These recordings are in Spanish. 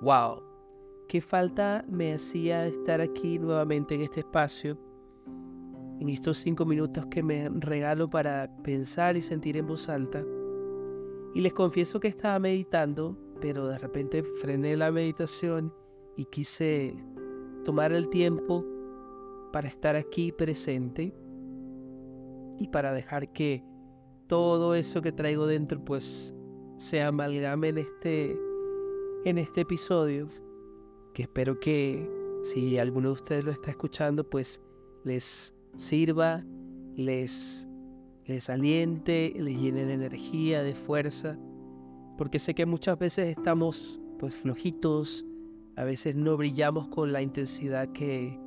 wow, qué falta me hacía estar aquí nuevamente en este espacio, en estos cinco minutos que me regalo para pensar y sentir en voz alta. Y les confieso que estaba meditando, pero de repente frené la meditación y quise tomar el tiempo para estar aquí presente y para dejar que todo eso que traigo dentro pues se amalgame en este en este episodio que espero que si alguno de ustedes lo está escuchando pues les sirva, les les aliente, les llene de energía, de fuerza, porque sé que muchas veces estamos pues flojitos, a veces no brillamos con la intensidad que,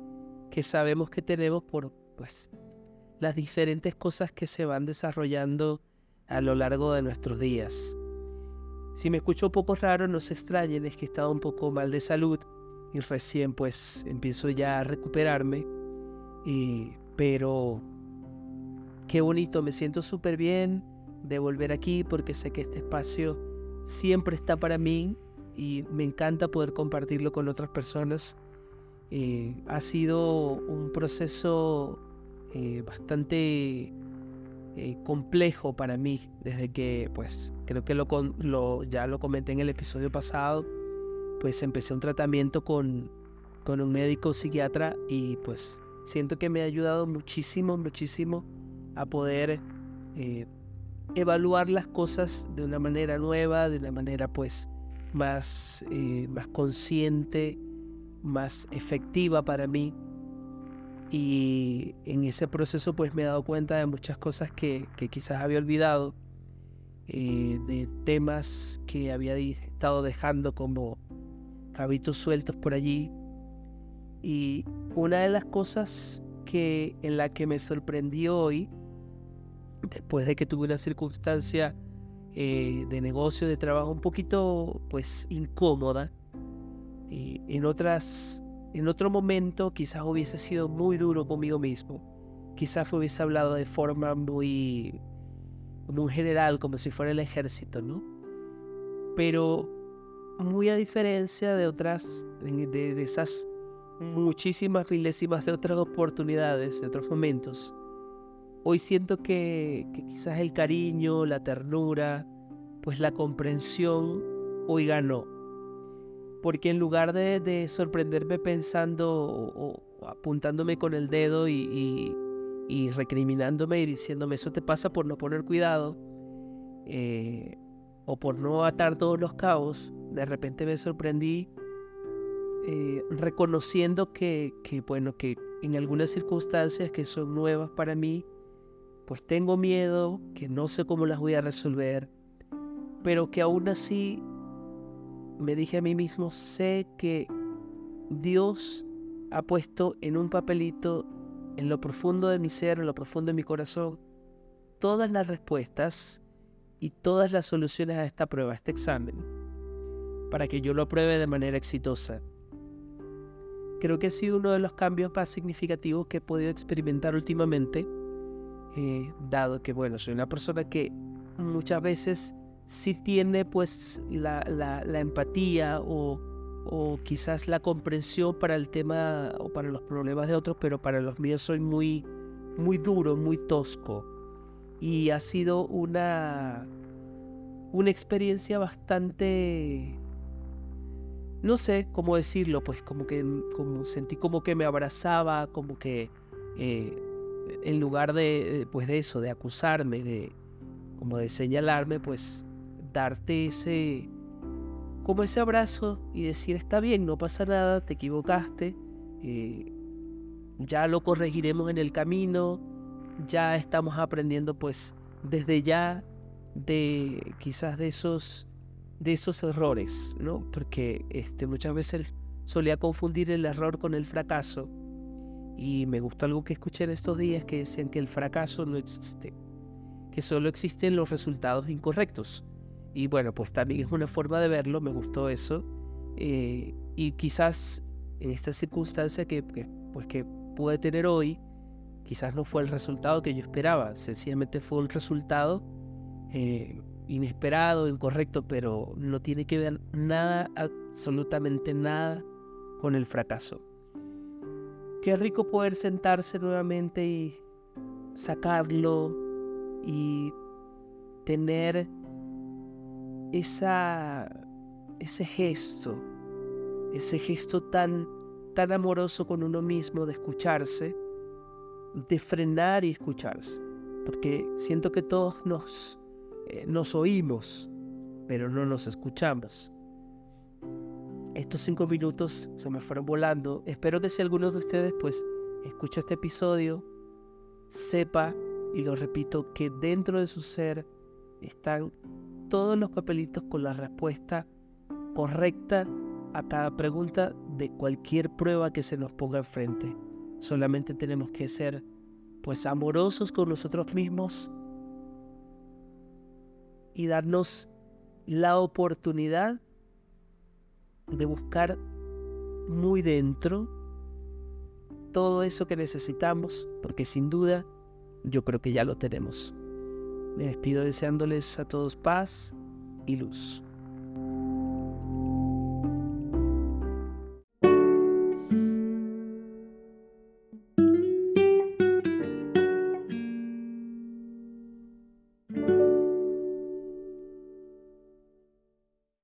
que sabemos que tenemos por pues las diferentes cosas que se van desarrollando a lo largo de nuestros días. Si me escucho un poco raro, no se extrañen, es que he un poco mal de salud y recién pues empiezo ya a recuperarme. Y, pero qué bonito, me siento súper bien de volver aquí porque sé que este espacio siempre está para mí y me encanta poder compartirlo con otras personas. Eh, ha sido un proceso eh, bastante eh, complejo para mí desde que, pues, creo que lo, ya lo comenté en el episodio pasado, pues empecé un tratamiento con, con un médico psiquiatra y pues siento que me ha ayudado muchísimo, muchísimo a poder eh, evaluar las cosas de una manera nueva, de una manera pues más, eh, más consciente, más efectiva para mí. Y en ese proceso pues me he dado cuenta de muchas cosas que, que quizás había olvidado, eh, de temas que había estado dejando como cabitos sueltos por allí. Y una de las cosas que en la que me sorprendió hoy después de que tuve una circunstancia eh, de negocio, de trabajo un poquito pues incómoda, y en otras, en otro momento quizás hubiese sido muy duro conmigo mismo, quizás hubiese hablado de forma muy, muy general, como si fuera el ejército, ¿no? Pero muy a diferencia de otras, de, esas muchísimas milésimas de otras oportunidades, de otros momentos, Hoy siento que, quizás el cariño, la ternura, pues la comprensión hoy ganó. Porque en lugar de, sorprenderme pensando apuntándome con el dedo y, recriminándome y diciéndome eso te pasa por no poner cuidado eh, o por no atar todos los cabos, de repente me sorprendí eh, reconociendo que, que, bueno, que en algunas circunstancias que son nuevas para mí, pues tengo miedo, que no sé cómo las voy a resolver, pero que aún así me dije a mí mismo, sé que Dios ha puesto en un papelito, en lo profundo de mi ser, en lo profundo de mi corazón, todas las respuestas y todas las soluciones a esta prueba, a este examen, para que yo lo apruebe de manera exitosa. Creo que ha sido uno de los cambios más significativos que he podido experimentar últimamente eh, dado que, bueno, soy una persona que muchas veces sí tiene pues la, empatía o, quizás la comprensión para el tema o para los problemas de otros, pero para los míos soy muy, muy duro, muy tosco. Y ha sido una, una experiencia bastante, no sé cómo decirlo, pues como que como sentí como que me abrazaba, como que eh, en lugar de, pues de eso, de acusarme, de como de señalarme, pues darte ese, como ese abrazo y decir, está bien, no pasa nada, te equivocaste, eh, ya lo corregiremos en el camino, ya estamos aprendiendo pues desde ya de quizás de esos de esos errores, ¿no? Porque este, muchas veces solía confundir el error con el fracaso y me gustó algo que escuché en estos días que decían que el fracaso no existe, que solo existen los resultados incorrectos. Y bueno, pues también es una forma de verlo, me gustó eso. Eh, y quizás en esta circunstancia que, pues que pude tener hoy, quizás no fue el resultado que yo esperaba, sencillamente fue un resultado eh, inesperado, incorrecto, pero no tiene que ver nada, absolutamente nada con el fracaso. Qué rico poder sentarse nuevamente y sacarlo y tener esa, ese gesto, ese gesto tan, tan amoroso con uno mismo de escucharse, de frenar y escucharse. Porque siento que todos nos, eh, nos oímos, pero no nos escuchamos. Estos cinco minutos se me fueron volando. Espero que si alguno de ustedes pues escucha este episodio, sepa, y lo repito, que dentro de su ser están todos los papelitos con la respuesta correcta a cada pregunta de cualquier prueba que se nos ponga enfrente. Solamente tenemos que ser pues amorosos con nosotros mismos y darnos la oportunidad de buscar muy dentro todo eso que necesitamos, porque sin duda yo creo que ya lo tenemos. Me despido deseándoles a todos paz y luz.